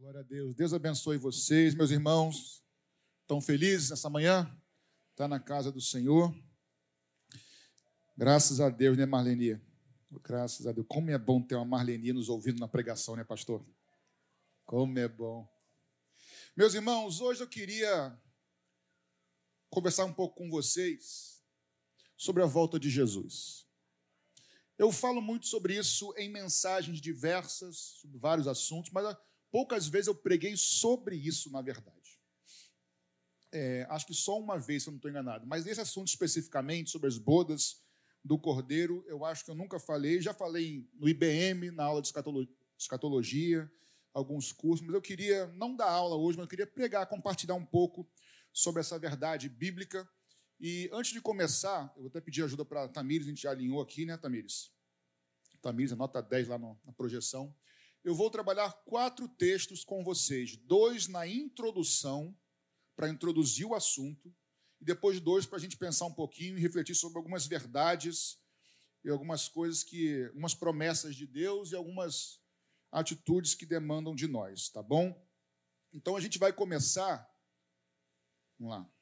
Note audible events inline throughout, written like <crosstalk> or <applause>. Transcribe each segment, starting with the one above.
Glória a Deus. Deus abençoe vocês, meus irmãos. Estão felizes nessa manhã? Está na casa do Senhor. Graças a Deus, né, Marlenia? Graças a Deus. Como é bom ter uma Marlenia nos ouvindo na pregação, né, pastor? Como é bom. Meus irmãos, hoje eu queria conversar um pouco com vocês sobre a volta de Jesus. Eu falo muito sobre isso em mensagens diversas, sobre vários assuntos, mas poucas vezes eu preguei sobre isso, na verdade. É, acho que só uma vez, se eu não estou enganado. Mas nesse assunto especificamente, sobre as bodas do Cordeiro, eu acho que eu nunca falei. Já falei no IBM, na aula de escatologia, alguns cursos, mas eu queria não dar aula hoje, mas eu queria pregar, compartilhar um pouco sobre essa verdade bíblica. E antes de começar, eu vou até pedir ajuda para a Tamires, a gente já alinhou aqui, né, Tamires? Tamires, nota 10 lá no, na projeção. Eu vou trabalhar quatro textos com vocês: dois na introdução, para introduzir o assunto, e depois dois para a gente pensar um pouquinho e refletir sobre algumas verdades e algumas coisas que, algumas promessas de Deus e algumas atitudes que demandam de nós, tá bom? Então a gente vai começar. Vamos lá.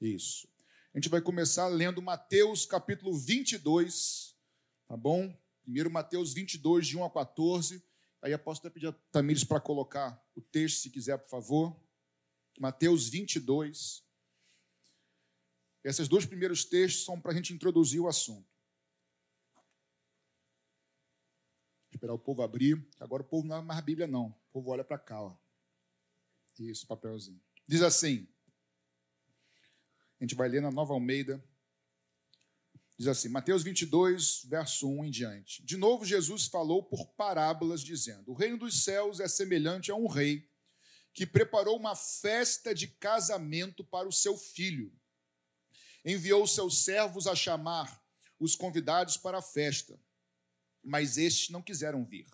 Isso. A gente vai começar lendo Mateus capítulo 22, tá bom? Primeiro Mateus 22, de 1 a 14. Aí eu posso até pedir a Tamires para colocar o texto, se quiser, por favor. Mateus 22. Esses dois primeiros textos são para a gente introduzir o assunto. Esperar o povo abrir. Agora o povo não é mais a Bíblia, não. O povo olha para cá. Ó. Isso, papelzinho. Diz assim. A gente vai ler na Nova Almeida. Diz assim, Mateus 22, verso 1 em diante. De novo, Jesus falou por parábolas, dizendo: O reino dos céus é semelhante a um rei que preparou uma festa de casamento para o seu filho. Enviou seus servos a chamar os convidados para a festa, mas estes não quiseram vir.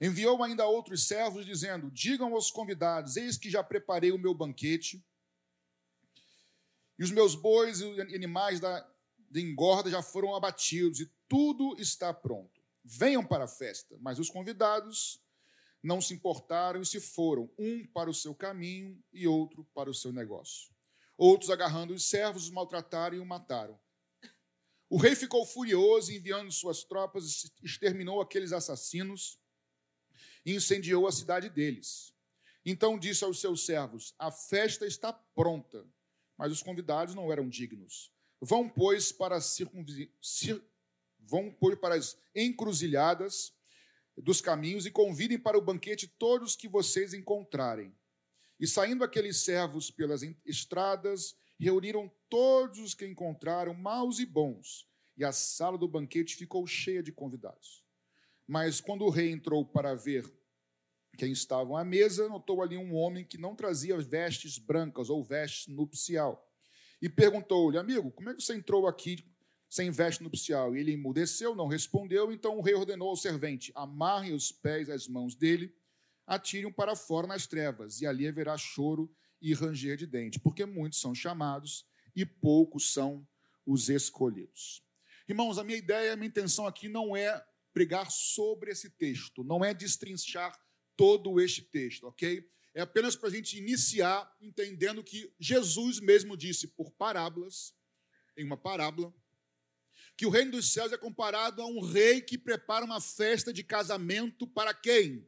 Enviou ainda outros servos, dizendo: Digam aos convidados: Eis que já preparei o meu banquete, e os meus bois e animais da, de engorda já foram abatidos, e tudo está pronto. Venham para a festa. Mas os convidados não se importaram e se foram, um para o seu caminho e outro para o seu negócio. Outros, agarrando os servos, os maltrataram e o mataram. O rei ficou furioso, enviando suas tropas, exterminou aqueles assassinos e incendiou a cidade deles. Então disse aos seus servos: A festa está pronta, mas os convidados não eram dignos. Vão, pois, para. Vão, pois, para as encruzilhadas dos caminhos e convidem para o banquete todos que vocês encontrarem. E saindo aqueles servos pelas estradas, reuniram todos os que encontraram, maus e bons, e a sala do banquete ficou cheia de convidados. Mas quando o rei entrou para ver quem estavam à mesa, notou ali um homem que não trazia vestes brancas ou vestes nupcial. E perguntou-lhe, amigo, como é que você entrou aqui sem veste nupcial. E ele emudeceu, não respondeu. Então o rei ordenou ao servente: amarre os pés às mãos dele, atire-o para fora nas trevas, e ali haverá choro e ranger de dente, porque muitos são chamados e poucos são os escolhidos. Irmãos, a minha ideia, a minha intenção aqui não é pregar sobre esse texto, não é destrinchar todo este texto, ok? É apenas para a gente iniciar entendendo que Jesus mesmo disse por parábolas, em uma parábola, que o reino dos céus é comparado a um rei que prepara uma festa de casamento para quem?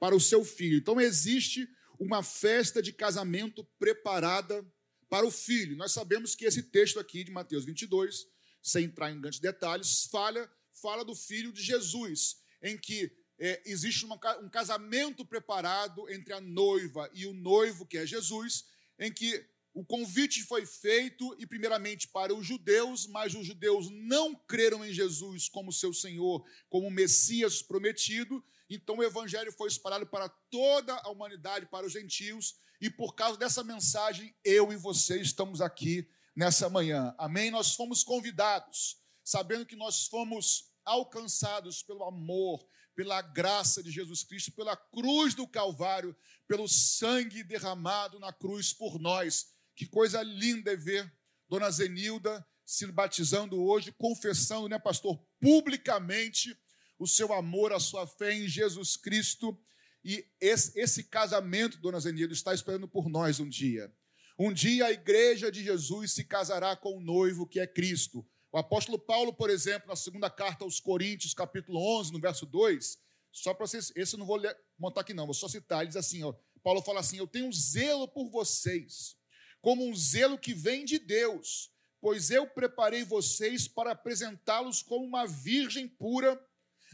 Para o seu filho. Então existe uma festa de casamento preparada para o filho. Nós sabemos que esse texto aqui de Mateus 22, sem entrar em grandes detalhes, fala, fala do filho de Jesus, em que é, existe uma, um casamento preparado entre a noiva e o noivo, que é Jesus, em que o convite foi feito, e primeiramente para os judeus, mas os judeus não creram em Jesus como seu Senhor, como Messias prometido. Então o evangelho foi espalhado para toda a humanidade, para os gentios, e por causa dessa mensagem, eu e você estamos aqui nessa manhã. Amém? Nós fomos convidados, sabendo que nós fomos alcançados pelo amor, pela graça de Jesus Cristo, pela cruz do Calvário, pelo sangue derramado na cruz por nós que coisa linda é ver Dona Zenilda se batizando hoje, confessando, né, pastor, publicamente o seu amor, a sua fé em Jesus Cristo. E esse, esse casamento, dona Zenilda, está esperando por nós um dia. Um dia a igreja de Jesus se casará com o noivo que é Cristo. O apóstolo Paulo, por exemplo, na segunda carta aos Coríntios, capítulo 11, no verso 2, só para vocês, esse eu não vou montar aqui não, vou só citar, ele diz assim, ó, Paulo fala assim, eu tenho zelo por vocês, como um zelo que vem de Deus, pois eu preparei vocês para apresentá-los como uma virgem pura,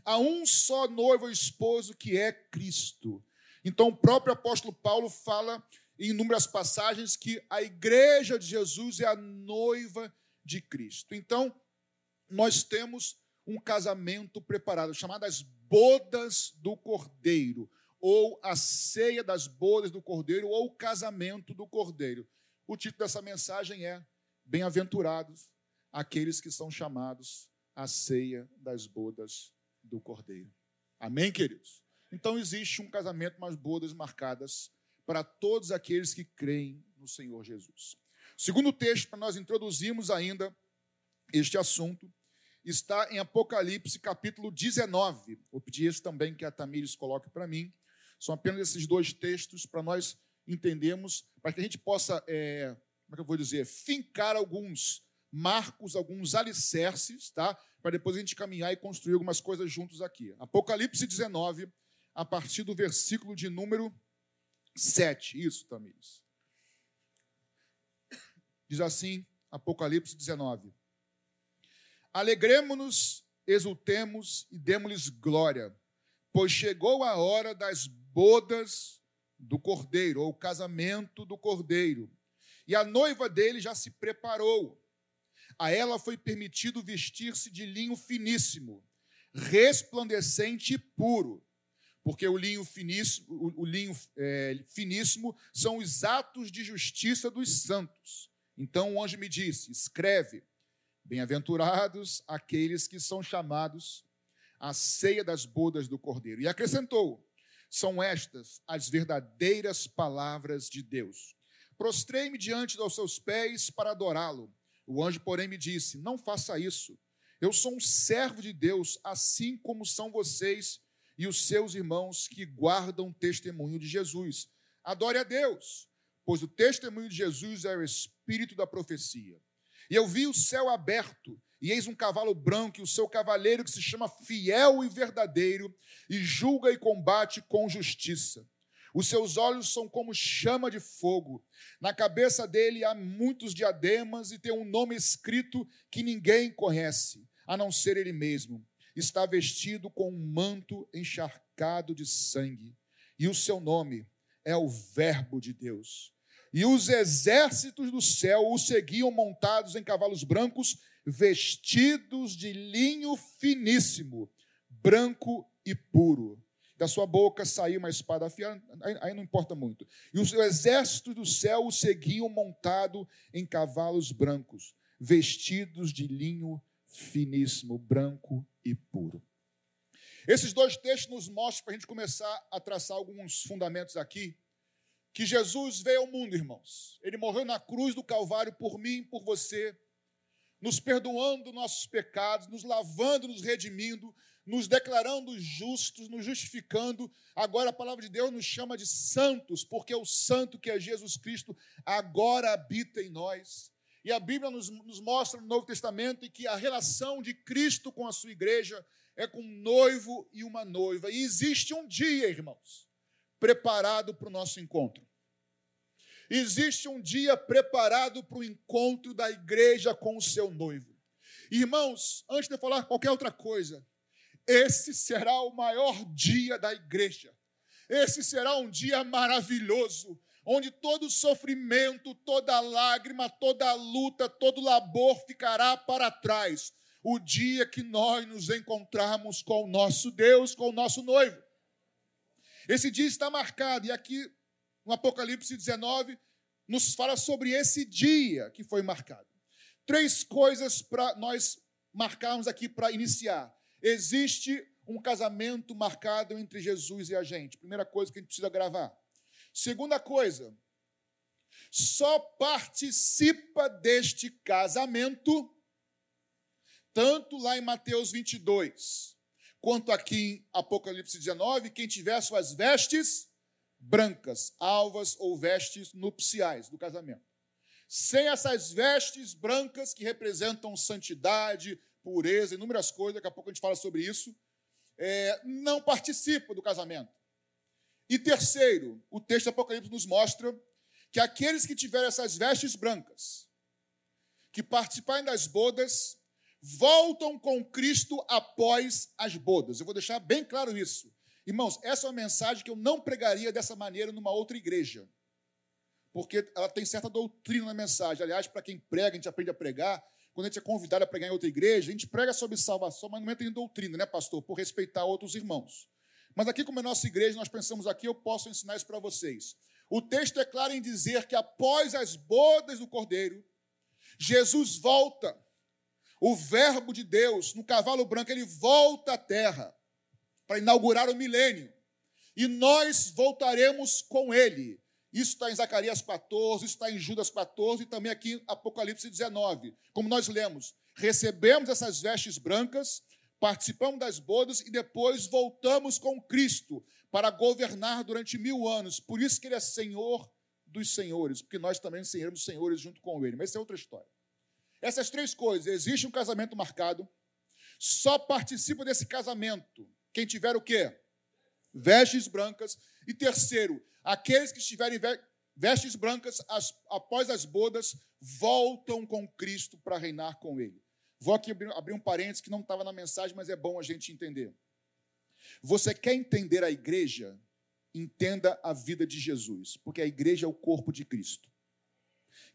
a um só noivo esposo que é Cristo. Então, o próprio apóstolo Paulo fala em inúmeras passagens que a igreja de Jesus é a noiva de Cristo. Então, nós temos um casamento preparado, chamado as bodas do Cordeiro, ou a ceia das bodas do Cordeiro, ou o casamento do Cordeiro. O título dessa mensagem é Bem-aventurados aqueles que são chamados à ceia das bodas do Cordeiro. Amém, queridos? Então existe um casamento, umas bodas marcadas para todos aqueles que creem no Senhor Jesus. Segundo texto, para nós introduzirmos ainda este assunto, está em Apocalipse capítulo 19. Vou pedir isso também que a Tamires coloque para mim. São apenas esses dois textos para nós entendermos, para que a gente possa é, como é que eu vou dizer, fincar alguns marcos, alguns alicerces, tá? Para depois a gente caminhar e construir algumas coisas juntos aqui. Apocalipse 19, a partir do versículo de número 7. Isso, Tamires. Diz assim, Apocalipse 19: Alegremos-nos, exultemos e demos-lhes glória, pois chegou a hora das bodas do cordeiro, ou casamento do cordeiro e a noiva dele já se preparou. A ela foi permitido vestir-se de linho finíssimo, resplandecente e puro, porque o linho finíssimo, o, linho é, finíssimo são os atos de justiça dos santos. Então o anjo me disse: escreve, bem-aventurados aqueles que são chamados à ceia das bodas do Cordeiro. E acrescentou: são estas as verdadeiras palavras de Deus. Prostrei-me diante dos seus pés para adorá-lo. O anjo, porém, me disse: Não faça isso. Eu sou um servo de Deus, assim como são vocês e os seus irmãos que guardam o testemunho de Jesus. Adore a Deus, pois o testemunho de Jesus é o espírito da profecia. E eu vi o céu aberto, e eis um cavalo branco, e o seu cavaleiro que se chama Fiel e Verdadeiro, e julga e combate com justiça. Os seus olhos são como chama de fogo. Na cabeça dele há muitos diademas e tem um nome escrito que ninguém conhece, a não ser ele mesmo. Está vestido com um manto encharcado de sangue. E o seu nome é o Verbo de Deus. E os exércitos do céu o seguiam montados em cavalos brancos, vestidos de linho finíssimo, branco e puro da sua boca saiu uma espada afiada, aí não importa muito. E os exércitos do céu o seguiam montado em cavalos brancos, vestidos de linho finíssimo, branco e puro. Esses dois textos nos mostram, para a gente começar a traçar alguns fundamentos aqui, que Jesus veio ao mundo, irmãos. Ele morreu na cruz do Calvário por mim por você, nos perdoando nossos pecados, nos lavando, nos redimindo, nos declarando justos, nos justificando. Agora a palavra de Deus nos chama de santos, porque o santo que é Jesus Cristo agora habita em nós. E a Bíblia nos, nos mostra no Novo Testamento que a relação de Cristo com a sua igreja é com um noivo e uma noiva. E existe um dia, irmãos, preparado para o nosso encontro. Existe um dia preparado para o encontro da igreja com o seu noivo. Irmãos, antes de eu falar qualquer outra coisa, esse será o maior dia da igreja. Esse será um dia maravilhoso, onde todo sofrimento, toda lágrima, toda luta, todo labor ficará para trás. O dia que nós nos encontrarmos com o nosso Deus, com o nosso noivo. Esse dia está marcado, e aqui no Apocalipse 19 nos fala sobre esse dia que foi marcado. Três coisas para nós marcarmos aqui para iniciar. Existe um casamento marcado entre Jesus e a gente. Primeira coisa que a gente precisa gravar. Segunda coisa, só participa deste casamento, tanto lá em Mateus 22, quanto aqui em Apocalipse 19, quem tiver suas vestes brancas, alvas ou vestes nupciais do casamento. Sem essas vestes brancas que representam santidade, pureza, inúmeras coisas, daqui a pouco a gente fala sobre isso, é, não participa do casamento. E terceiro, o texto do Apocalipse nos mostra que aqueles que tiverem essas vestes brancas, que participarem das bodas, voltam com Cristo após as bodas. Eu vou deixar bem claro isso. Irmãos, essa é uma mensagem que eu não pregaria dessa maneira numa outra igreja. Porque ela tem certa doutrina na mensagem. Aliás, para quem prega, a gente aprende a pregar. Quando a gente é convidado a pregar em outra igreja, a gente prega sobre salvação, mas não entra em doutrina, né, pastor? Por respeitar outros irmãos. Mas aqui, como é nossa igreja, nós pensamos aqui, eu posso ensinar isso para vocês. O texto é claro em dizer que após as bodas do cordeiro, Jesus volta. O Verbo de Deus, no cavalo branco, ele volta à terra para inaugurar o milênio. E nós voltaremos com ele. Isso está em Zacarias 14, isso está em Judas 14 e também aqui em Apocalipse 19. Como nós lemos, recebemos essas vestes brancas, participamos das bodas e depois voltamos com Cristo para governar durante mil anos. Por isso que ele é Senhor dos senhores, porque nós também seremos senhores junto com ele. Mas isso é outra história. Essas três coisas, existe um casamento marcado, só participa desse casamento quem tiver o quê? Vestes brancas. E terceiro, aqueles que estiverem vestes brancas as, após as bodas voltam com Cristo para reinar com Ele. Vou aqui abrir, abrir um parênteses que não estava na mensagem, mas é bom a gente entender. Você quer entender a igreja? Entenda a vida de Jesus, porque a igreja é o corpo de Cristo.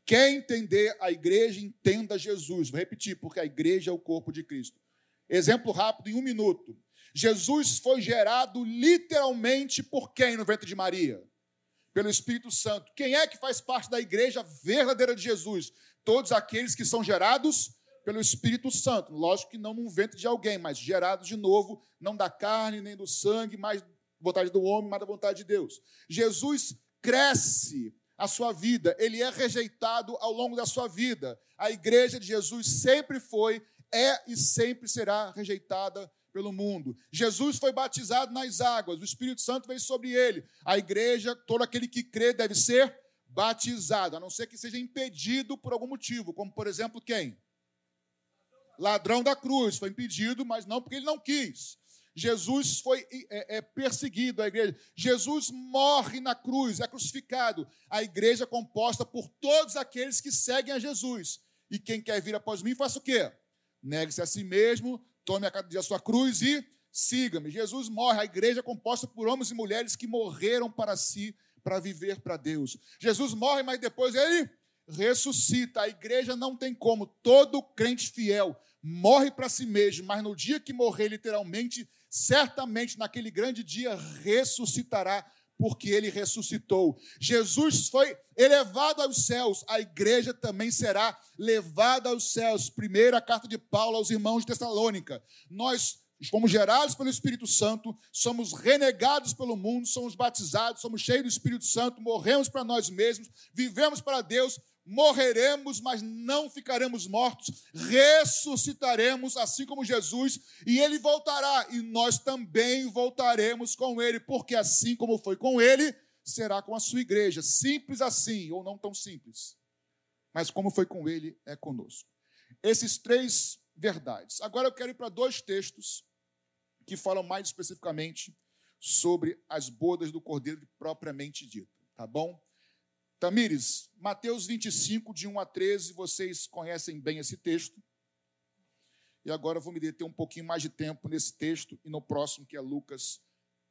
Quer entender a igreja? Entenda Jesus. Vou repetir, porque a igreja é o corpo de Cristo. Exemplo rápido, em um minuto. Jesus foi gerado literalmente por quem no ventre de Maria? Pelo Espírito Santo. Quem é que faz parte da igreja verdadeira de Jesus? Todos aqueles que são gerados pelo Espírito Santo. Lógico que não num ventre de alguém, mas gerados de novo, não da carne nem do sangue, mas vontade do homem, mas da vontade de Deus. Jesus cresce a sua vida, ele é rejeitado ao longo da sua vida. A igreja de Jesus sempre foi, é e sempre será rejeitada pelo mundo. Jesus foi batizado nas águas, o Espírito Santo veio sobre ele. A igreja, todo aquele que crê deve ser batizado, a não ser que seja impedido por algum motivo, como por exemplo quem? Ladrão da cruz, foi impedido, mas não porque ele não quis. Jesus foi é, é, perseguido, a igreja. Jesus morre na cruz, é crucificado. A igreja é composta por todos aqueles que seguem a Jesus. E quem quer vir após mim, faça o quê? Negue-se a si mesmo, tome a cada dia a sua cruz e siga-me. Jesus morre, a igreja é composta por homens e mulheres que morreram para si, para viver para Deus. Jesus morre, mas depois ele ressuscita. A igreja não tem como. Todo crente fiel morre para si mesmo, mas no dia que morrer, literalmente, certamente naquele grande dia ressuscitará porque ele ressuscitou. Jesus foi elevado aos céus, a igreja também será levada aos céus. Primeira carta de Paulo aos irmãos de Tessalônica. Nós fomos gerados pelo Espírito Santo, somos renegados pelo mundo, somos batizados, somos cheios do Espírito Santo, morremos para nós mesmos, vivemos para Deus, morreremos, mas não ficaremos mortos, ressuscitaremos assim como Jesus, e ele voltará, e nós também voltaremos com ele, porque assim como foi com ele, será com a sua igreja. Simples assim, ou não tão simples. Mas como foi com ele, é conosco. Esses três verdades. Agora eu quero ir para dois textos que falam mais especificamente sobre as bodas do cordeiro propriamente dito, tá bom? Tamires, Mateus 25, de 1 a 13, vocês conhecem bem esse texto. E agora eu vou me deter um pouquinho mais de tempo nesse texto e no próximo, que é Lucas,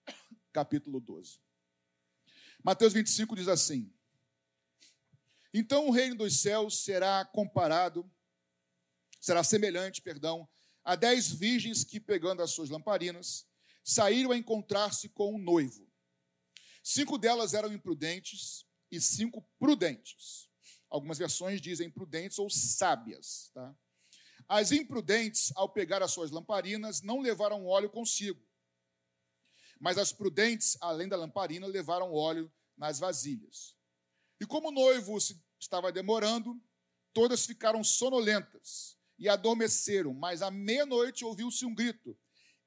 <coughs> capítulo 12. Mateus 25 diz assim: Então o reino dos céus será comparado, será semelhante, perdão, a dez virgens que, pegando as suas lamparinas, saíram a encontrar-se com um noivo. Cinco delas eram imprudentes e cinco prudentes. Algumas versões dizem prudentes ou sábias. Tá? As imprudentes, ao pegar as suas lamparinas, não levaram óleo consigo. Mas as prudentes, além da lamparina, levaram óleo nas vasilhas. E como o noivo estava demorando, todas ficaram sonolentas e adormeceram. Mas à meia-noite ouviu-se um grito: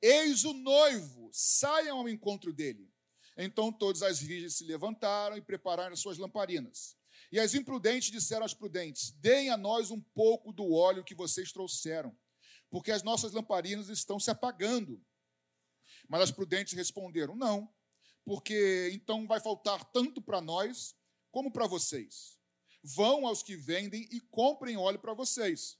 Eis o noivo, saiam ao encontro dele. Então todas as virgens se levantaram e prepararam as suas lamparinas. E as imprudentes disseram às prudentes: Deem a nós um pouco do óleo que vocês trouxeram, porque as nossas lamparinas estão se apagando. Mas as prudentes responderam: Não, porque então vai faltar tanto para nós como para vocês. Vão aos que vendem e comprem óleo para vocês.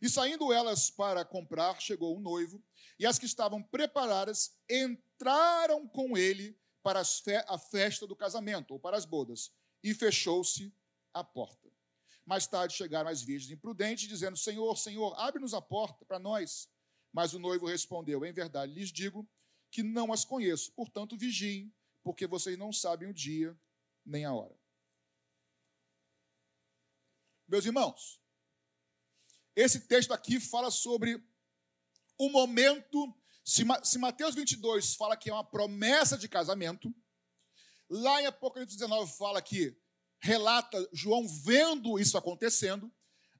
E saindo elas para comprar, chegou o noivo, e as que estavam preparadas entraram com ele para a festa do casamento, ou para as bodas, e fechou-se a porta. Mais tarde chegaram as virgens imprudentes, dizendo: Senhor, Senhor, abre-nos a porta para nós. Mas o noivo respondeu: Em verdade lhes digo que não as conheço, portanto vigiem, porque vocês não sabem o dia nem a hora. Meus irmãos, esse texto aqui fala sobre o momento. Se, se Mateus 22 fala que é uma promessa de casamento, lá em Apocalipse 19 fala que relata João vendo isso acontecendo.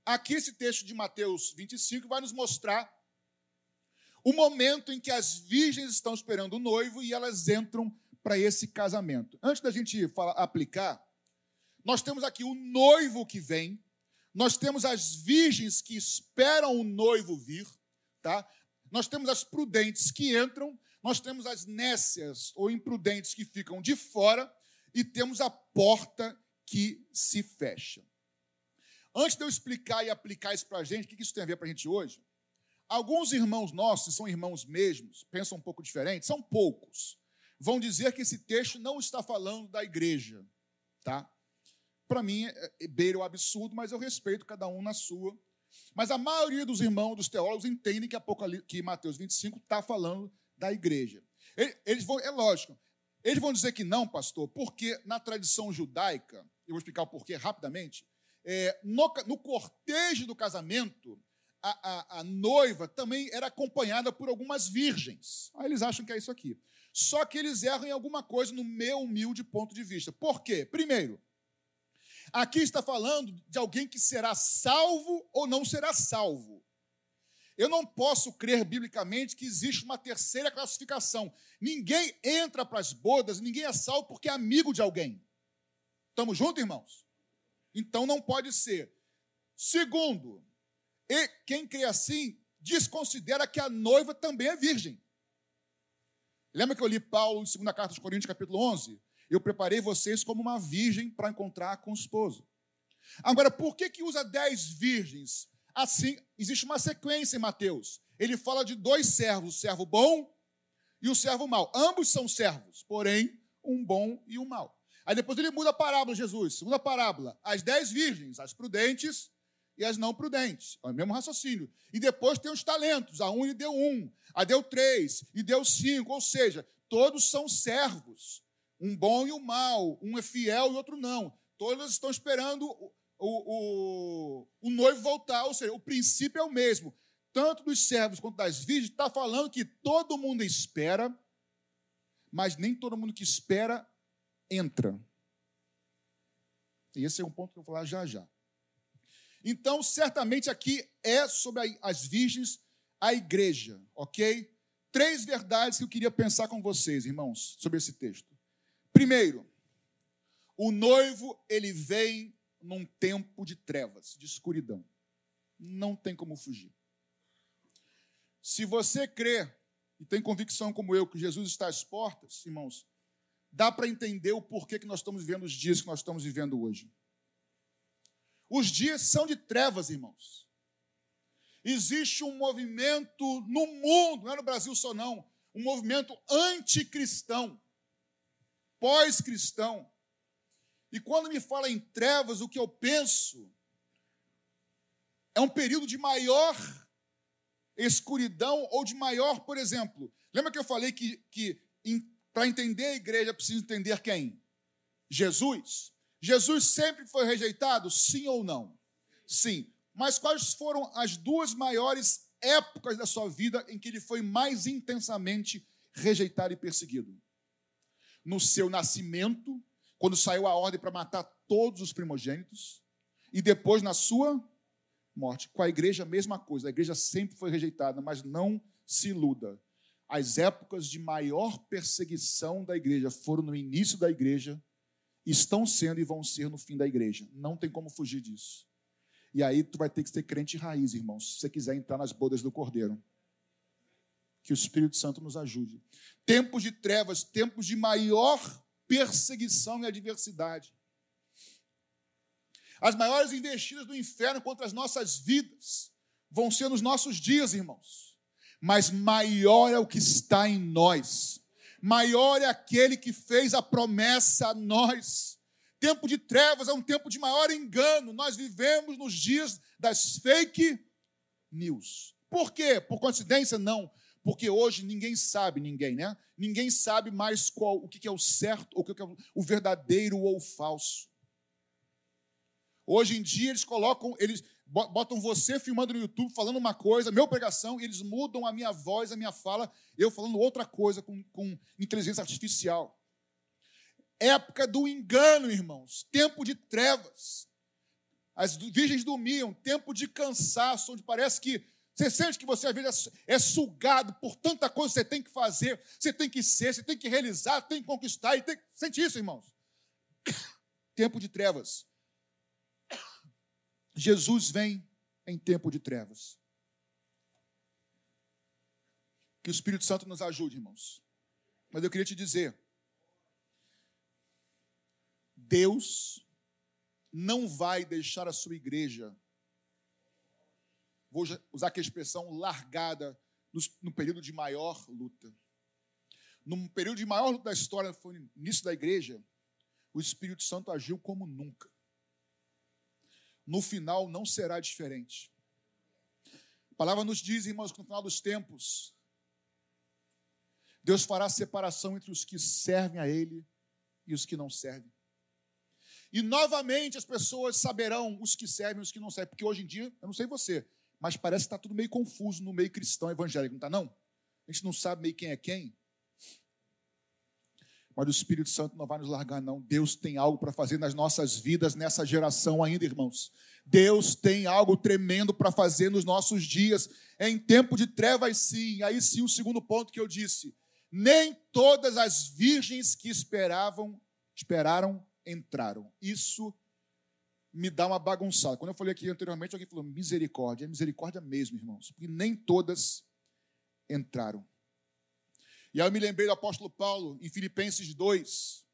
Aqui, esse texto de Mateus 25 vai nos mostrar o momento em que as virgens estão esperando o noivo e elas entram para esse casamento. Antes da gente falar, aplicar, nós temos aqui o noivo que vem, nós temos as virgens que esperam o noivo vir, tá? Nós temos as prudentes que entram, nós temos as nécias ou imprudentes que ficam de fora e temos a porta que se fecha. Antes de eu explicar e aplicar isso para a gente, o que isso tem a ver para a gente hoje? Alguns irmãos nossos, são irmãos mesmos, pensam um pouco diferente, são poucos, vão dizer que esse texto não está falando da igreja, tá? Para mim, é, é beira o absurdo, mas eu respeito cada um na sua. Mas a maioria dos irmãos, dos teólogos, entendem que, Apocalipse, que Mateus 25 está falando da igreja. Eles vão, é lógico, eles vão dizer que não, pastor, porque na tradição judaica, eu vou explicar o porquê rapidamente, é, no, no, cortejo do casamento, a, a, a, noiva também era acompanhada por algumas virgens. Aí eles acham que é isso aqui. Só que eles erram em alguma coisa no meu humilde ponto de vista. Por quê? Primeiro, Aqui está falando de alguém que será salvo ou não será salvo. Eu não posso crer biblicamente que existe uma terceira classificação. Ninguém entra para as bodas, ninguém é salvo porque é amigo de alguém. Estamos juntos, irmãos? Então não pode ser. Segundo, e quem crê assim desconsidera que a noiva também é virgem. Lembra que eu li Paulo em 2 carta aos Coríntios, capítulo 11? Eu preparei vocês como uma virgem para encontrar com o esposo. Agora, por que, que usa dez virgens? Assim, existe uma sequência em Mateus. Ele fala de dois servos, o servo bom e o servo mau. Ambos são servos, porém, um bom e um mau. Aí depois ele muda a parábola, Jesus. Segunda parábola, as dez virgens, as prudentes e as não prudentes. É o mesmo raciocínio. E depois tem os talentos. A um lhe deu um, a deu três, e deu cinco. Ou seja, todos são servos um bom e um mal, um é fiel e outro não. Todas estão esperando o, o, o, noivo voltar, ou seja, o princípio é o mesmo. Tanto dos servos quanto das virgens, está falando que todo mundo espera, mas nem todo mundo que espera entra. E esse é um ponto que eu vou falar já já. Então, certamente aqui é sobre as virgens, a igreja, ok? Três verdades que eu queria pensar com vocês, irmãos, sobre esse texto. Primeiro, o noivo ele vem num tempo de trevas, de escuridão. Não tem como fugir. Se você crê e tem convicção como eu que Jesus está às portas, irmãos, dá para entender o porquê que nós estamos vivendo os dias que nós estamos vivendo hoje. Os dias são de trevas, irmãos. Existe um movimento no mundo, não é no Brasil só não, um movimento anticristão pós-cristão. E quando me fala em trevas, o que eu penso é um período de maior escuridão ou de maior, por exemplo. Lembra que eu falei que, que para entender a igreja precisa entender quem? Jesus. Jesus sempre foi rejeitado, sim ou não? Sim. Mas quais foram as duas maiores épocas da sua vida em que ele foi mais intensamente rejeitado e perseguido? No seu nascimento, quando saiu a ordem para matar todos os primogênitos, e depois na sua morte. Com a igreja, a mesma coisa. A igreja sempre foi rejeitada, mas não se iluda. as épocas de maior perseguição da igreja foram no início da igreja, estão sendo e vão ser no fim da igreja. Não tem como fugir disso. E aí tu vai ter que ser crente raiz, irmãos, se você quiser entrar nas bodas do Cordeiro. Que o Espírito Santo nos ajude. Tempos de trevas, tempos de maior perseguição e adversidade. As maiores investidas do inferno contra as nossas vidas vão ser nos nossos dias, irmãos. Mas maior é o que está em nós. Maior é aquele que fez a promessa a nós. Tempo de trevas é um tempo de maior engano. Nós vivemos nos dias das fake news. Por quê? Por coincidência? Não. Porque hoje ninguém sabe, ninguém, né? Ninguém sabe mais qual, o que é o certo, o que é o verdadeiro ou o falso. Hoje em dia eles colocam, eles botam você filmando no YouTube falando uma coisa, meu pregação, e eles mudam a minha voz, a minha fala, eu falando outra coisa com, com inteligência artificial. Época do engano, irmãos, tempo de trevas. As virgens dormiam, tempo de cansaço, onde parece que você sente que você às vezes é sugado por tanta coisa que você tem que fazer, você tem que ser, você tem que realizar, tem que conquistar. E tem... Sente isso, irmãos. <coughs> Tempo de trevas. Jesus vem em tempo de trevas. Que o Espírito Santo nos ajude, irmãos. Mas eu queria te dizer: Deus não vai deixar a sua igreja, vou usar aqui a expressão, largada no período de maior luta. No período de maior luta da história, foi no início da igreja, o Espírito Santo agiu como nunca no final não será diferente. A palavra nos diz, irmãos, que no final dos tempos, Deus fará separação entre os que servem a Ele e os que não servem. E novamente as pessoas saberão os que servem e os que não servem, porque hoje em dia, eu não sei você, mas parece que está tudo meio confuso no meio cristão evangélico, não está não? A gente não sabe meio quem é quem. Mas o Espírito Santo não vai nos largar, não. Deus tem algo para fazer nas nossas vidas nessa geração ainda, irmãos. Deus tem algo tremendo para fazer nos nossos dias. É em tempo de trevas, sim. Aí sim, o segundo ponto que eu disse. Nem todas as virgens que esperavam, esperaram, entraram. Isso me dá uma bagunçada. Quando eu falei aqui anteriormente, alguém falou misericórdia. É misericórdia mesmo, irmãos. Porque nem todas entraram. E aí eu me lembrei do apóstolo Paulo, em Filipenses 2,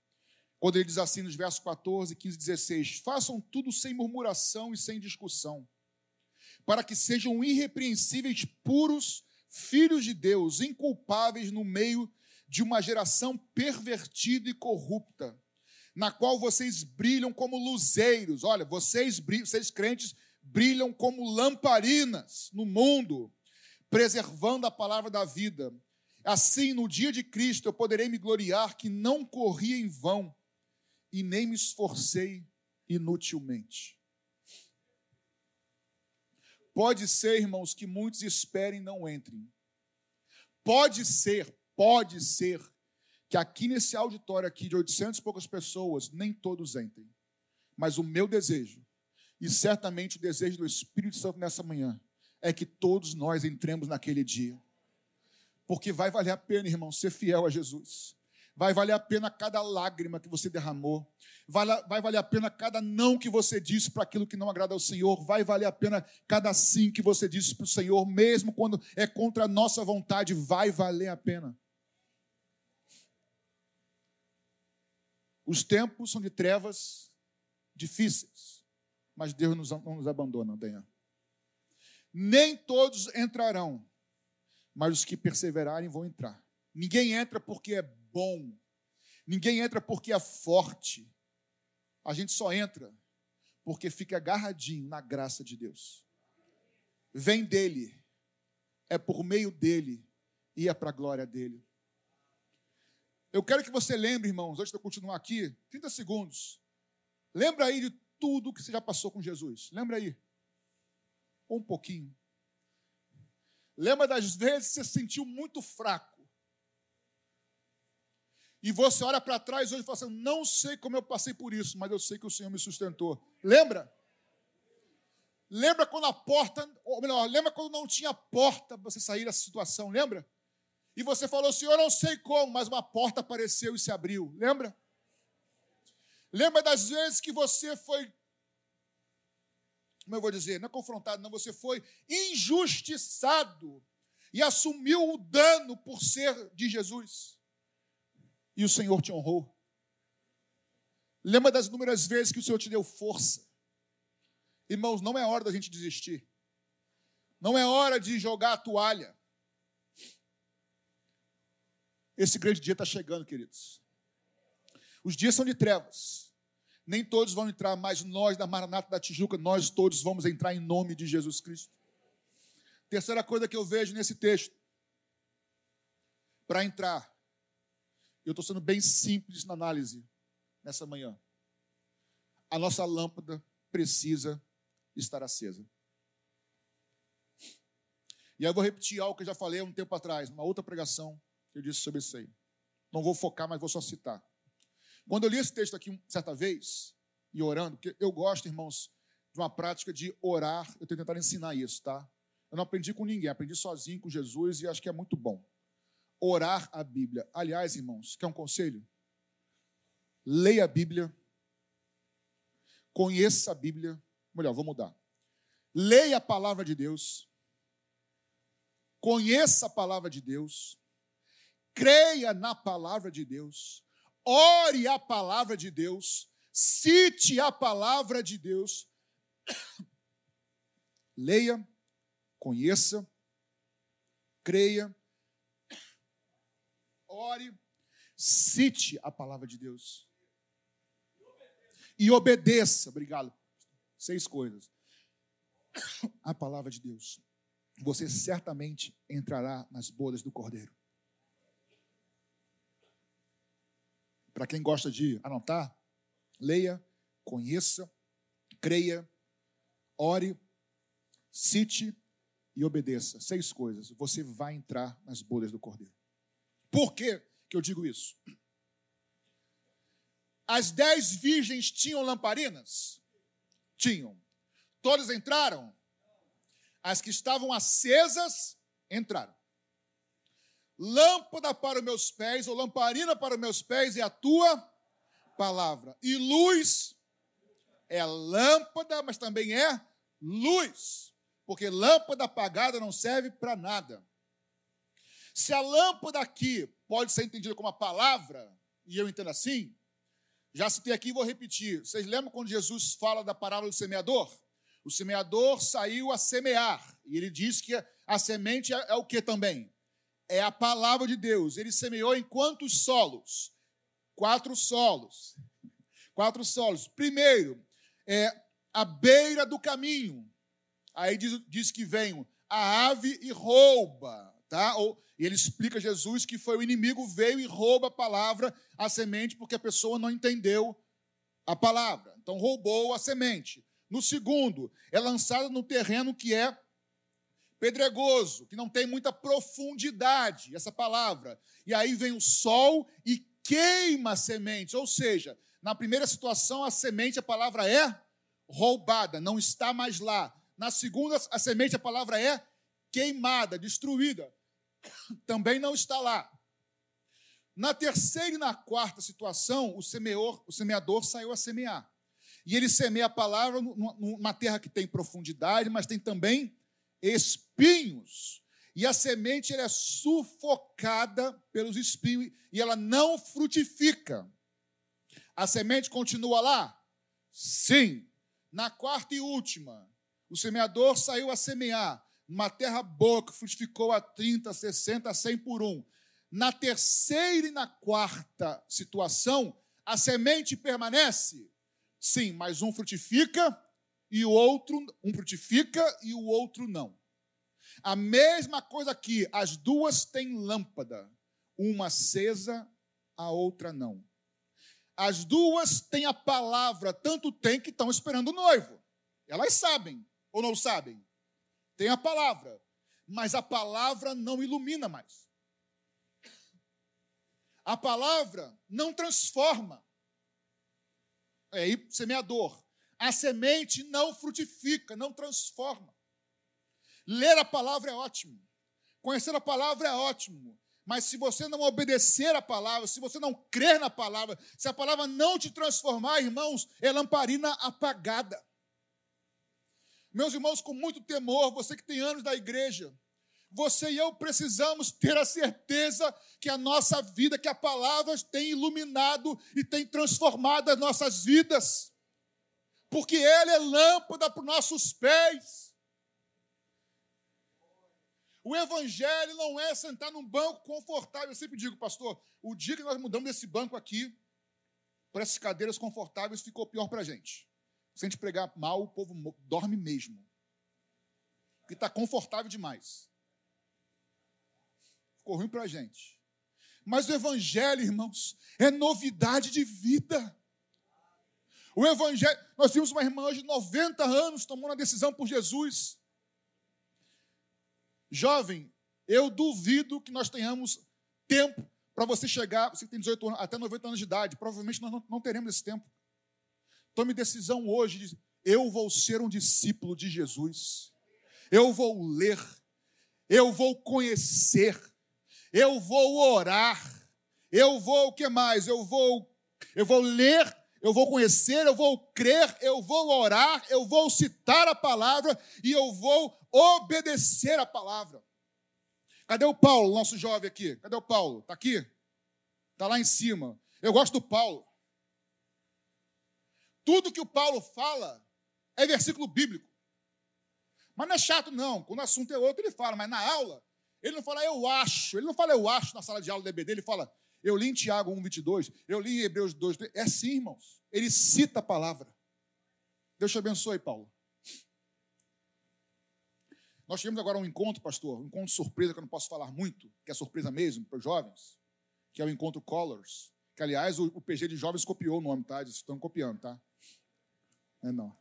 quando ele diz assim nos versos 14, 15 e 16: Façam tudo sem murmuração e sem discussão, para que sejam irrepreensíveis, puros, filhos de Deus, inculpáveis no meio de uma geração pervertida e corrupta, na qual vocês brilham como luzeiros. Olha, vocês, vocês crentes brilham como lamparinas no mundo, preservando a palavra da vida. Assim, no dia de Cristo, eu poderei me gloriar que não corri em vão e nem me esforcei inutilmente. Pode ser, irmãos, que muitos esperem e não entrem. Pode ser, pode ser que aqui nesse auditório aqui de 800 e poucas pessoas, nem todos entrem. Mas o meu desejo, e certamente o desejo do Espírito Santo nessa manhã, é que todos nós entremos naquele dia porque vai valer a pena, irmão, ser fiel a Jesus. Vai valer a pena cada lágrima que você derramou. Vai, vai valer a pena cada não que você disse para aquilo que não agrada ao Senhor. Vai valer a pena cada sim que você disse para o Senhor, mesmo quando é contra a nossa vontade. Vai valer a pena. Os tempos são de trevas difíceis, mas Deus não nos abandona, Daniel. Nem todos entrarão mas os que perseverarem vão entrar. Ninguém entra porque é bom, ninguém entra porque é forte. A gente só entra porque fica agarradinho na graça de Deus. Vem dele, é por meio dele e é para a glória dele. Eu quero que você lembre, irmãos, antes de eu continuar aqui, 30 segundos. Lembra aí de tudo que você já passou com Jesus. Lembra aí. Um pouquinho. Lembra das vezes que você se sentiu muito fraco. E você olha para trás hoje e fala assim: não sei como eu passei por isso, mas eu sei que o Senhor me sustentou. Lembra? Lembra quando a porta, ou melhor, lembra quando não tinha porta para você sair dessa situação? Lembra? E você falou, Senhor, não sei como, mas uma porta apareceu e se abriu. Lembra? Lembra das vezes que você foi, como eu vou dizer, não é confrontado, não, você foi injustiçado e assumiu o dano por ser de Jesus. E o Senhor te honrou. Lembra das inúmeras vezes que o Senhor te deu força. Irmãos, não é hora da gente desistir. Não é hora de jogar a toalha. Esse grande dia está chegando, queridos. Os dias são de trevas. Nem todos vão entrar, mas nós da Maranata da Tijuca, nós todos vamos entrar em nome de Jesus Cristo. Terceira coisa que eu vejo nesse texto. Para entrar, eu estou sendo bem simples na análise nessa manhã. A nossa lâmpada precisa estar acesa. E aí eu vou repetir algo que eu já falei um tempo atrás, numa outra pregação que eu disse sobre isso aí. Não vou focar, mas vou só citar. Quando eu li esse texto aqui certa vez, e orando, porque eu gosto, irmãos, de uma prática de orar, eu tenho tentado ensinar isso, tá? Eu não aprendi com ninguém, aprendi sozinho com Jesus e acho que é muito bom. Orar a Bíblia. Aliás, irmãos, quer um conselho? Leia a Bíblia, conheça a Bíblia. Melhor, vou mudar. Leia a palavra de Deus, conheça a palavra de Deus, creia na palavra de Deus, ore a palavra de Deus, cite a palavra de Deus, <coughs> leia, conheça, creia, ore, cite a palavra de Deus e obedeça. Obrigado. Seis coisas. <coughs> A palavra de Deus você certamente entrará nas bodas do Cordeiro. Para quem gosta de anotar, leia, conheça, creia, ore, cite e obedeça. Seis coisas. Você vai entrar nas bodas do Cordeiro. Por que, que eu digo isso? As dez virgens tinham lamparinas? Tinham. Todas entraram? As que estavam acesas entraram. Lâmpada para os meus pés, ou lamparina para os meus pés, é a tua palavra. E luz é lâmpada, mas também é luz. Porque lâmpada apagada não serve para nada. Se a lâmpada aqui pode ser entendida como a palavra, e eu entendo assim, já citei aqui e vou repetir. Vocês lembram quando Jesus fala da parábola do semeador? O semeador saiu a semear. E ele diz que a semente é, é o que também? É a palavra de Deus. Ele semeou em quantos solos? Quatro solos. Quatro solos. Primeiro, é a beira do caminho. Aí diz, diz que vem a ave e rouba, tá? Ou, e ele explica Jesus que foi o inimigo veio e rouba a palavra, a semente, porque a pessoa não entendeu a palavra. Então roubou a semente. No segundo, é lançada no terreno que é pedregoso, que não tem muita profundidade, essa palavra. E aí vem o sol e queima a semente. Ou seja, na primeira situação, a semente, a palavra é roubada, não está mais lá. Na segunda, a semente, a palavra é queimada, destruída. Também não está lá. Na terceira e na quarta situação, o semeador, o semeador saiu a semear. E ele semeia a palavra numa terra que tem profundidade, mas tem também espinhos. E a semente é sufocada pelos espinhos e ela não frutifica. A semente continua lá? Sim. Na quarta e última, o semeador saiu a semear numa terra boa que frutificou a 30, 60, 100 por um. Na terceira e na quarta situação, a semente permanece? Sim, mas um frutifica e o outro, um frutifica e o outro não. A mesma coisa aqui, as duas têm lâmpada, uma acesa, a outra não. As duas têm a palavra, tanto tem que estão esperando o noivo. Elas sabem ou não sabem? Tem a palavra, mas a palavra não ilumina mais. A palavra não transforma aí, semeador. A semente não frutifica, não transforma. Ler a palavra é ótimo. Conhecer a palavra é ótimo. Mas se você não obedecer a palavra, se você não crer na palavra, se a palavra não te transformar, irmãos, é lamparina apagada. Meus irmãos, com muito temor, você que tem anos da igreja, você e eu precisamos ter a certeza que a nossa vida, que a palavra tem iluminado e tem transformado as nossas vidas. Porque ela é lâmpada para os nossos pés. O evangelho não é sentar num banco confortável. Eu sempre digo, pastor, o dia que nós mudamos desse banco aqui para essas cadeiras confortáveis ficou pior para a gente. Se a gente pregar mal, o povo dorme mesmo. Porque está confortável demais. Ficou ruim para a gente. Mas o evangelho, irmãos, é novidade de vida. O evangelho, nós tínhamos uma irmã de 90 anos tomando a decisão por Jesus. Jovem, eu duvido que nós tenhamos tempo para você chegar, você tem 18 anos, até 90 anos de idade. Provavelmente nós não, não teremos esse tempo. Tome decisão hoje de, eu vou ser um discípulo de Jesus. Eu vou ler, eu vou conhecer, eu vou orar, eu vou o que mais? Eu vou eu vou ler, eu vou conhecer, eu vou crer, eu vou orar, eu vou citar a palavra e eu vou obedecer a palavra. Cadê o Paulo, nosso jovem aqui? Cadê o Paulo? Está aqui? Está lá em cima. Eu gosto do Paulo. Tudo que o Paulo fala é versículo bíblico. Mas não é chato, não. Quando o assunto é outro, ele fala. Mas na aula, ele não fala eu acho. Ele não fala eu acho na sala de aula do EBD. Ele fala eu li em Tiago 1, 22. Eu li em Hebreus 2. É assim, irmãos. Ele cita a palavra. Deus te abençoe, Paulo. Nós tivemos agora um encontro, pastor, um encontro surpresa que eu não posso falar muito, que é surpresa mesmo para os jovens, que é o encontro Colors, que aliás o, o PG de jovens copiou o nome, tá? Eles estão copiando, tá? Não é não.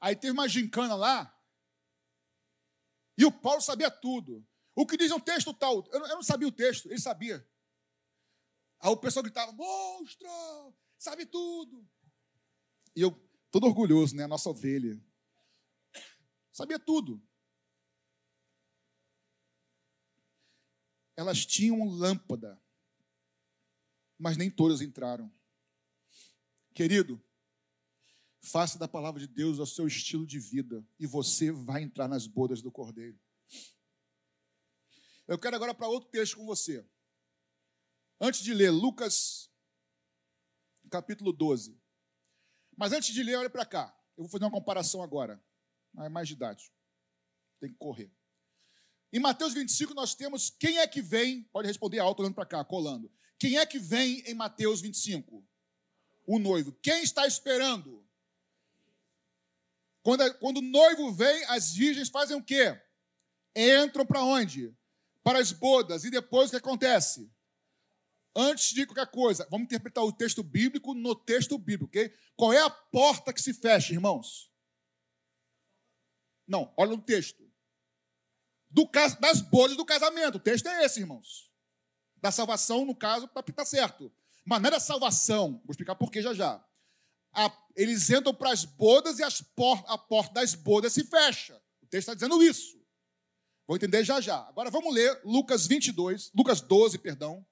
Aí teve uma gincana lá, e o Paulo sabia tudo. O que diz um texto tal, eu não, eu não sabia o texto, ele sabia. Aí o pessoal gritava, monstro, sabe tudo. E eu, todo orgulhoso, né? A nossa ovelha. Sabia tudo. Elas tinham lâmpada, mas nem todas entraram. Querido, faça da palavra de Deus o seu estilo de vida e você vai entrar nas bodas do Cordeiro. Eu quero agora para outro texto com você. Antes de ler Lucas, capítulo 12. Mas antes de ler, olha para cá. Eu vou fazer uma comparação agora é mais de idade. Tem que correr. Em Mateus 25, nós temos quem é que vem, pode responder alto olhando para cá, colando. Quem é que vem em Mateus 25? O noivo. Quem está esperando? Quando, quando o noivo vem, as virgens fazem o quê? Entram para onde? Para as bodas. E depois o que acontece? Antes de qualquer coisa, vamos interpretar o texto bíblico no texto bíblico, ok? Qual é a porta que se fecha, irmãos? Não, olha o texto. Do, das bodas do casamento. O texto é esse, irmãos. Da salvação, no caso, para estar certo. Mas não é da salvação. Vou explicar por que já já. A, eles entram para as bodas e as por, a porta das bodas se fecha. O texto está dizendo isso. Vou entender já já. Agora vamos ler Lucas 22, Lucas 12, perdão.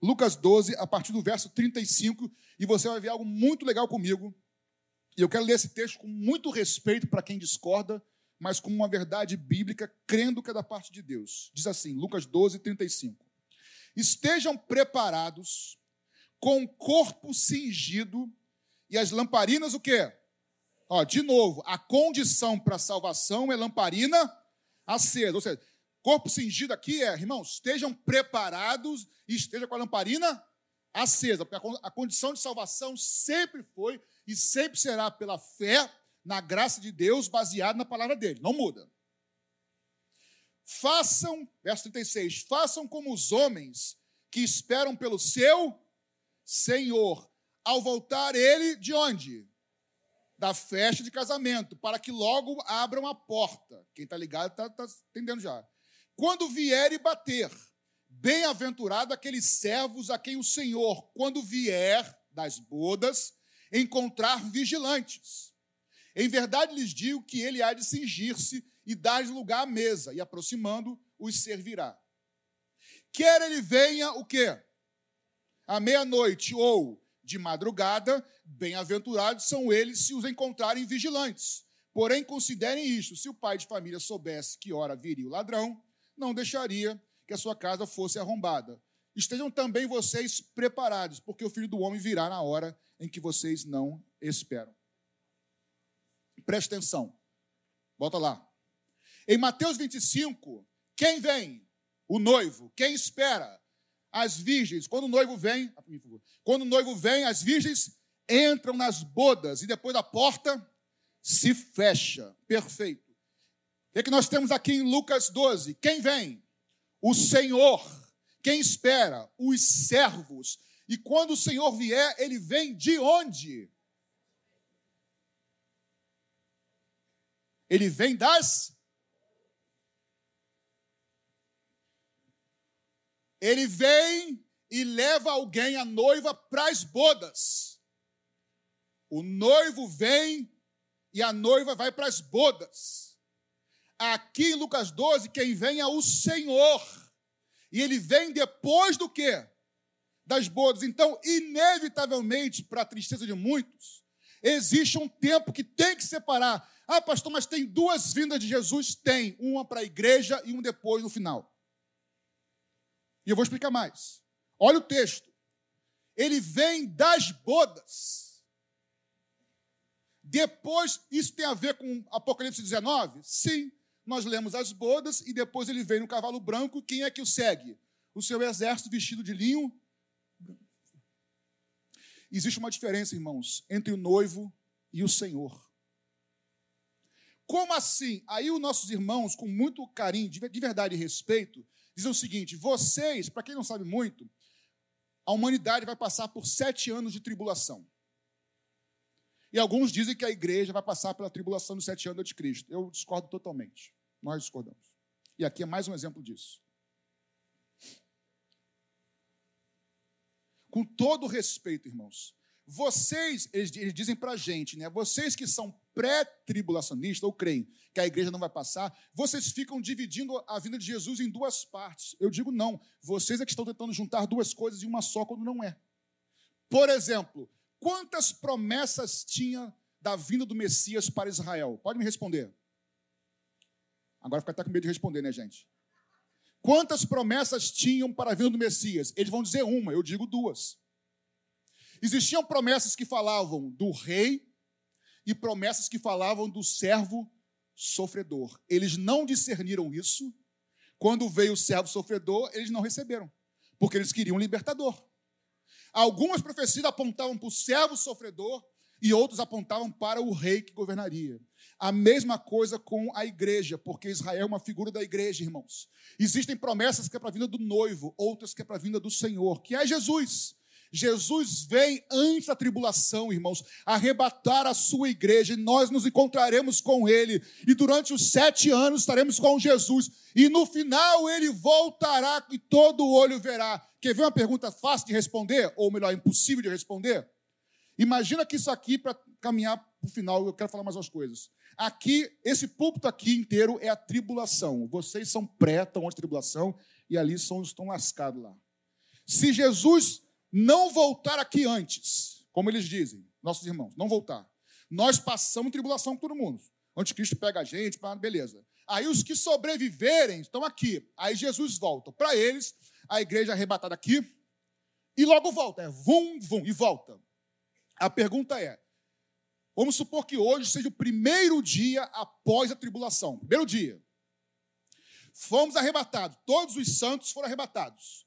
Lucas 12, a partir do verso 35, e você vai ver algo muito legal comigo. E eu quero ler esse texto com muito respeito para quem discorda mas com uma verdade bíblica, crendo que é da parte de Deus. Diz assim, Lucas 12, 35. Estejam preparados com o corpo cingido e as lamparinas o quê? Ó, de novo, a condição para salvação é lamparina acesa. Ou seja, corpo cingido aqui é, irmãos, estejam preparados e esteja com a lamparina acesa, porque a condição de salvação sempre foi e sempre será pela fé na graça de Deus, baseado na palavra dele. Não muda. Façam, verso 36, façam como os homens que esperam pelo seu Senhor, ao voltar ele de onde? Da festa de casamento, para que logo abram a porta. Quem está ligado está tá entendendo já. Quando vier e bater, bem-aventurado aqueles servos a quem o Senhor, quando vier das bodas, encontrar vigilantes. Em verdade lhes digo que ele há de cingir-se e dar lugar à mesa, e aproximando, os servirá. quer ele venha o quê? À meia-noite ou de madrugada, bem-aventurados são eles se os encontrarem vigilantes. Porém, considerem isto: se o pai de família soubesse que hora viria o ladrão, não deixaria que a sua casa fosse arrombada. Estejam também vocês preparados, porque o filho do homem virá na hora em que vocês não esperam. Preste atenção. Volta lá. Em Mateus 25, quem vem? O noivo. Quem espera? As virgens. Quando o noivo vem, quando o noivo vem, as virgens entram nas bodas e depois a porta se fecha. Perfeito. O que nós temos aqui em Lucas 12? Quem vem? O Senhor. Quem espera? Os servos. E quando o Senhor vier, ele vem de onde? Ele vem das. Ele vem e leva alguém, a noiva, para as bodas. O noivo vem e a noiva vai para as bodas. Aqui em Lucas 12, quem vem é o Senhor. E ele vem depois do quê? Das bodas. Então, inevitavelmente, para a tristeza de muitos, existe um tempo que tem que separar. Ah, pastor, mas tem duas vindas de Jesus? Tem. Uma para a igreja e um depois no final. E eu vou explicar mais. Olha o texto. Ele vem das bodas. Depois, isso tem a ver com Apocalipse 19? Sim nós lemos as bodas e depois ele vem no cavalo branco. Quem é que o segue? O seu exército vestido de linho. Existe uma diferença, irmãos, entre o noivo e o Senhor. Como assim? Aí os nossos irmãos, com muito carinho, de verdade e respeito, dizem o seguinte: vocês, para quem não sabe muito, a humanidade vai passar por sete anos de tribulação. E alguns dizem que a igreja vai passar pela tribulação dos sete anos de Cristo. Eu discordo totalmente. Nós discordamos. E aqui é mais um exemplo disso. Com todo respeito, irmãos, vocês, eles, dizem para a gente, né? Vocês que são pré-tribulacionistas ou creem que a igreja não vai passar, vocês ficam dividindo a vinda de Jesus em duas partes. Eu digo não. Vocês é que estão tentando juntar duas coisas em uma só quando não é. Por exemplo, quantas promessas tinha da vinda do Messias para Israel? Pode me responder. Agora fica até com medo de responder, né, gente? Quantas promessas tinham para a vinda do Messias? Eles vão dizer uma, eu digo duas. Existiam promessas que falavam do rei e promessas que falavam do servo sofredor. Eles não discerniram isso. Quando veio o servo sofredor, eles não receberam, porque eles queriam um libertador. Algumas profecias apontavam para o servo sofredor e outros apontavam para o rei que governaria. A mesma coisa com a igreja, porque Israel é uma figura da igreja, irmãos. Existem promessas que é para a vinda do noivo, outras que é para a vinda do Senhor, que é Jesus. Jesus vem antes da tribulação, irmãos, arrebatar a sua igreja, e nós nos encontraremos com ele, e durante os sete anos estaremos com Jesus, e no final ele voltará e todo olho verá. Quer ver uma pergunta fácil de responder, ou melhor, impossível de responder? Imagina que isso aqui, para caminhar para o final, eu quero falar mais umas coisas. Aqui, esse púlpito aqui inteiro é a tribulação. Vocês são pré, estão onde tribulação, e ali são, estão lascados lá. Se Jesus não voltar aqui antes, como eles dizem, nossos irmãos, não voltar, nós passamos tribulação com todo mundo. Antes Cristo pega a gente, beleza. Aí os que sobreviverem estão aqui. Aí Jesus volta. Para eles, a igreja arrebatada aqui e logo volta. É vum, vum, e volta. A pergunta é: Vamos supor que hoje seja o primeiro dia após a tribulação. Primeiro dia. Fomos arrebatados. Todos os santos foram arrebatados.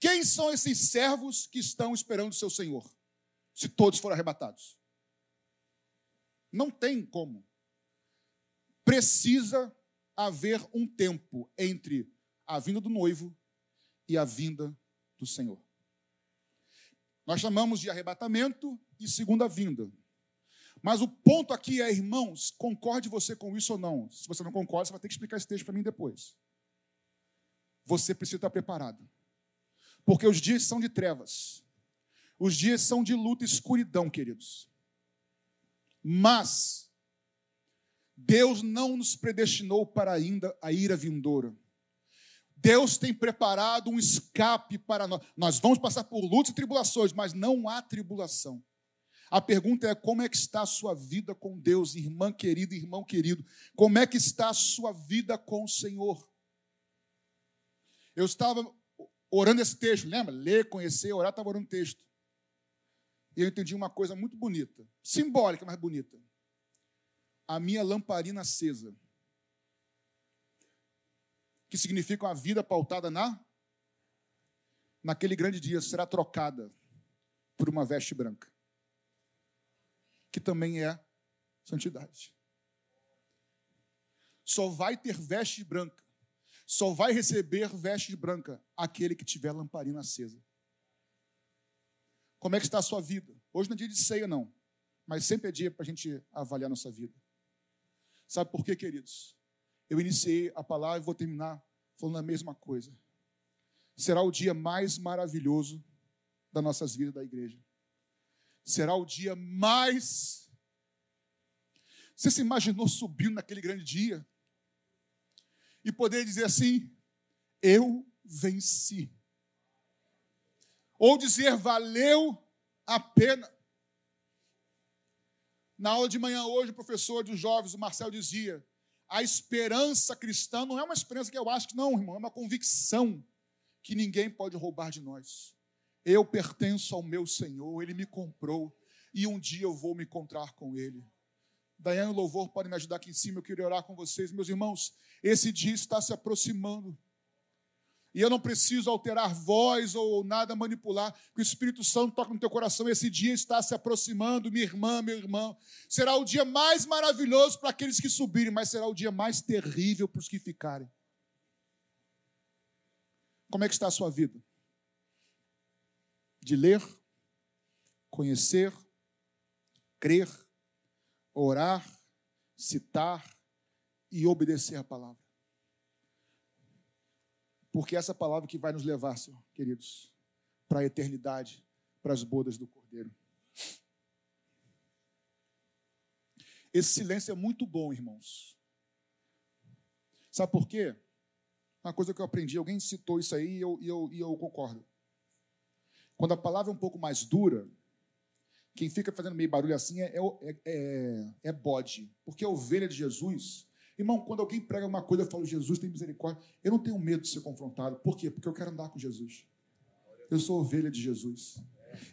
Quem são esses servos que estão esperando o seu Senhor? Se todos foram arrebatados. Não tem como. Precisa haver um tempo entre a vinda do noivo e a vinda do Senhor. Nós chamamos de arrebatamento e segunda vinda. Mas o ponto aqui é, irmãos, concorde você com isso ou não. Se você não concorda, você vai ter que explicar esse texto para mim depois. Você precisa estar preparado. Porque os dias são de trevas. Os dias são de luta e escuridão, queridos. Mas Deus não nos predestinou para ainda a ira vindoura. Deus tem preparado um escape para nós. Nós vamos passar por lutas e tribulações, mas não há tribulação. A pergunta é como é que está a sua vida com Deus, irmã querida, irmão querido? Como é que está a sua vida com o Senhor? Eu estava orando esse texto, lembra? Ler, conhecer, orar, estava orando o texto. E eu entendi uma coisa muito bonita, simbólica, mas bonita. A minha lamparina acesa que significam a vida pautada na naquele grande dia será trocada por uma veste branca, que também é santidade. Só vai ter veste branca, só vai receber veste branca aquele que tiver lamparina acesa. Como é que está a sua vida? Hoje não é dia de ceia, não, mas sempre é dia para a gente avaliar nossa vida. Sabe por quê, queridos? Eu iniciei a palavra e vou terminar falando a mesma coisa. Será o dia mais maravilhoso das nossas vidas da igreja. Será o dia mais. Você se imaginou subindo naquele grande dia e poder dizer assim: Eu venci. Ou dizer: Valeu a pena. Na aula de manhã hoje, o professor dos jovens, o Marcel, dizia: a esperança cristã não é uma esperança que eu acho que não, irmão, é uma convicção que ninguém pode roubar de nós. Eu pertenço ao meu Senhor, Ele me comprou e um dia eu vou me encontrar com Ele. Daiane louvor podem me ajudar aqui em cima, eu queria orar com vocês. Meus irmãos, esse dia está se aproximando. E eu não preciso alterar voz ou nada manipular, que o Espírito Santo toca no teu coração. Esse dia está se aproximando, minha irmã, meu irmão. Será o dia mais maravilhoso para aqueles que subirem, mas será o dia mais terrível para os que ficarem. Como é que está a sua vida? De ler, conhecer, crer, orar, citar e obedecer a palavra. Porque essa palavra que vai nos levar, Senhor, queridos, para a eternidade, para as bodas do Cordeiro. Esse silêncio é muito bom, irmãos. Sabe por quê? Uma coisa que eu aprendi, alguém citou isso aí e eu, e eu, e eu concordo. Quando a palavra é um pouco mais dura, quem fica fazendo meio barulho assim é, é, é, é bode. Porque a ovelha de Jesus, Irmão, quando alguém prega uma coisa, eu falo, Jesus tem misericórdia. Eu não tenho medo de ser confrontado. Por quê? Porque eu quero andar com Jesus. Eu sou ovelha de Jesus.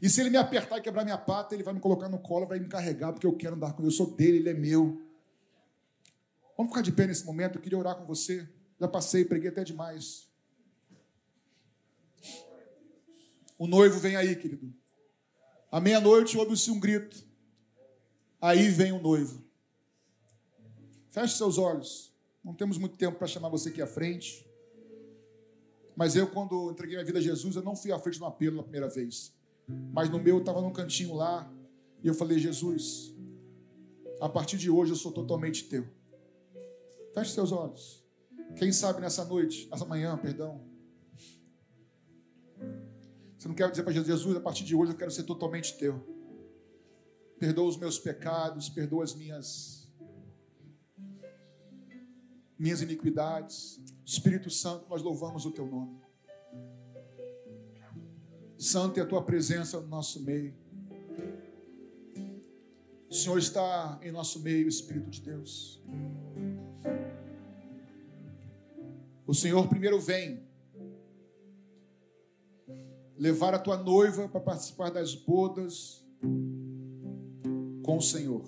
E se ele me apertar e quebrar minha pata, ele vai me colocar no colo, vai me carregar, porque eu quero andar com ele. Eu sou dele, ele é meu. Vamos ficar de pé nesse momento. Eu queria orar com você. Já passei, preguei até demais. O noivo vem aí, querido. À meia-noite ouve-se um grito. Aí vem o noivo. Feche seus olhos. Não temos muito tempo para chamar você aqui à frente. Mas eu, quando entreguei minha vida a Jesus, eu não fui à frente de um apelo na primeira vez. Mas no meu, eu estava num cantinho lá. E eu falei, Jesus, a partir de hoje eu sou totalmente teu. Feche seus olhos. Quem sabe nessa noite, nessa manhã, perdão. Você não quer dizer para Jesus, Jesus, a partir de hoje eu quero ser totalmente teu. Perdoa os meus pecados, perdoa as minhas minhas iniquidades. Espírito Santo, nós louvamos o teu nome. Santo é a tua presença no nosso meio. O Senhor está em nosso meio, Espírito de Deus. O Senhor primeiro vem levar a tua noiva para participar das bodas com o Senhor.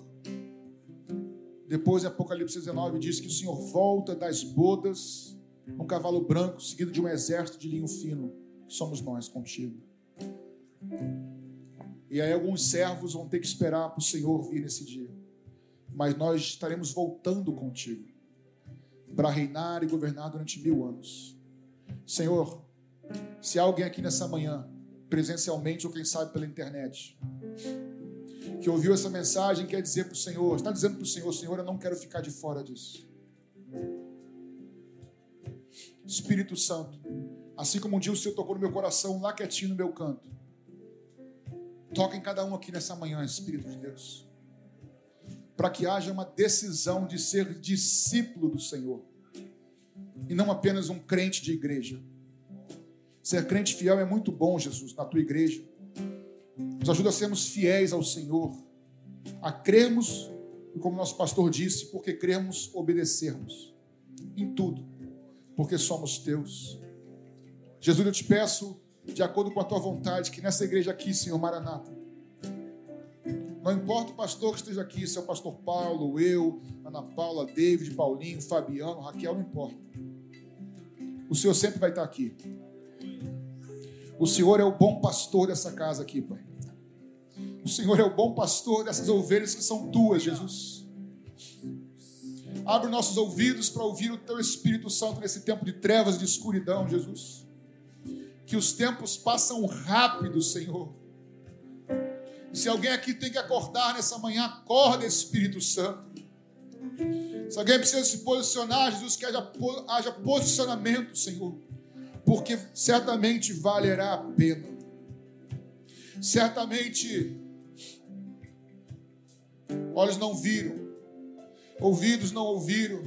Depois, Apocalipse 19, diz que o Senhor volta das bodas um cavalo branco, seguido de um exército de linho fino. Somos nós contigo. E aí, alguns servos vão ter que esperar para o Senhor vir nesse dia. Mas nós estaremos voltando contigo para reinar e governar durante mil anos. Senhor, se há alguém aqui nessa manhã, presencialmente ou quem sabe pela internet, que ouviu essa mensagem quer dizer para o Senhor, está dizendo para o Senhor, Senhor, eu não quero ficar de fora disso. Espírito Santo, assim como um dia o Senhor tocou no meu coração, lá quietinho no meu canto, toca em cada um aqui nessa manhã, Espírito de Deus, para que haja uma decisão de ser discípulo do Senhor. e não apenas um crente de igreja. Ser crente fiel é muito bom, Jesus, na tua igreja. Nos ajuda a sermos fiéis ao Senhor, a crermos, e como nosso pastor disse, porque cremos, obedecermos em tudo, porque somos teus. Jesus, eu te peço, de acordo com a tua vontade, que nessa igreja aqui, Senhor Maranata, não importa o pastor que esteja aqui, se é o pastor Paulo, eu, Ana Paula, David, Paulinho, Fabiano, Raquel, não importa. O Senhor sempre vai estar aqui. O Senhor é o bom pastor dessa casa aqui, Pai. O Senhor é o bom pastor dessas ovelhas que são tuas, Jesus. Abre nossos ouvidos para ouvir o Teu Espírito Santo nesse tempo de trevas e de escuridão, Jesus. Que os tempos passam rápido, Senhor. Se alguém aqui tem que acordar nessa manhã, acorda, Espírito Santo. Se alguém precisa se posicionar, Jesus, que haja, haja posicionamento, Senhor. Porque certamente valerá a pena. Certamente olhos não viram, ouvidos não ouviram,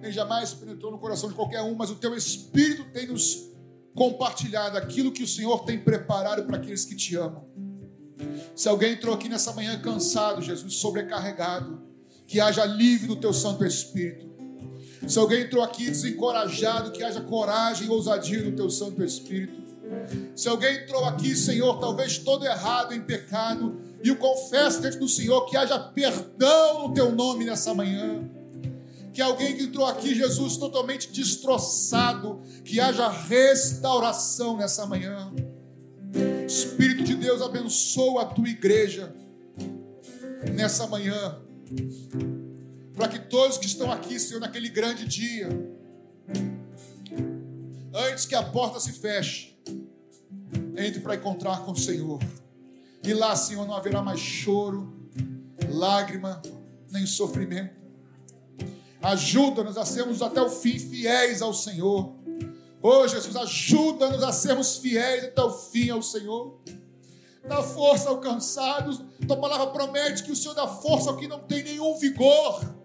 nem jamais penetrou no coração de qualquer um, mas o teu Espírito tem nos compartilhado aquilo que o Senhor tem preparado para aqueles que te amam. Se alguém entrou aqui nessa manhã cansado, Jesus, sobrecarregado, que haja alívio do teu Santo Espírito. Se alguém entrou aqui desencorajado, que haja coragem e ousadia do teu Santo Espírito. Se alguém entrou aqui, Senhor, talvez todo errado em pecado, e o confesso diante do Senhor, que haja perdão no teu nome nessa manhã. Que alguém que entrou aqui, Jesus, totalmente destroçado, que haja restauração nessa manhã. Espírito de Deus, abençoa a tua igreja nessa manhã. Para que todos que estão aqui, Senhor, naquele grande dia, antes que a porta se feche, entre para encontrar com o Senhor. E lá, Senhor, não haverá mais choro, lágrima, nem sofrimento. Ajuda-nos a sermos até o fim fiéis ao Senhor. Oh, Jesus, ajuda-nos a sermos fiéis até o fim ao Senhor. Dá força ao cansado. Tua palavra promete que o Senhor dá força ao que não tem nenhum vigor.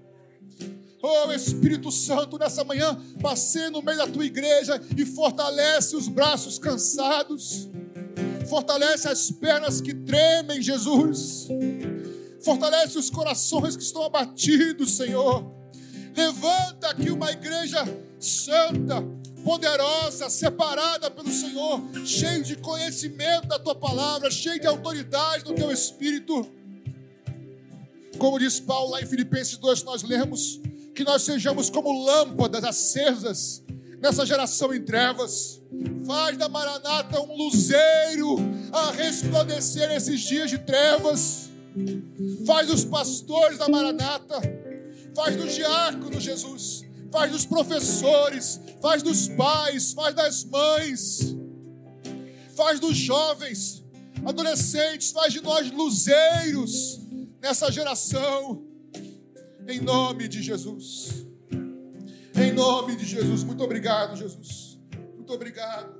Oh Espírito Santo, nessa manhã, passe no meio da tua igreja e fortalece os braços cansados Fortalece as pernas que tremem, Jesus. Fortalece os corações que estão abatidos, Senhor. Levanta aqui uma igreja santa, poderosa, separada pelo Senhor, cheio de conhecimento da tua palavra, cheio de autoridade do teu espírito. Como diz Paulo lá em Filipenses 2, nós lemos que nós sejamos como lâmpadas acesas nessa geração em trevas. Faz da Maranata um luzeiro a resplandecer esses dias de trevas. Faz dos pastores da Maranata, faz dos diáconos, Jesus, faz dos professores, faz dos pais, faz das mães, faz dos jovens, adolescentes, faz de nós luzeiros nessa geração, em nome de Jesus. Em nome de Jesus. Muito obrigado, Jesus. Muito obrigado.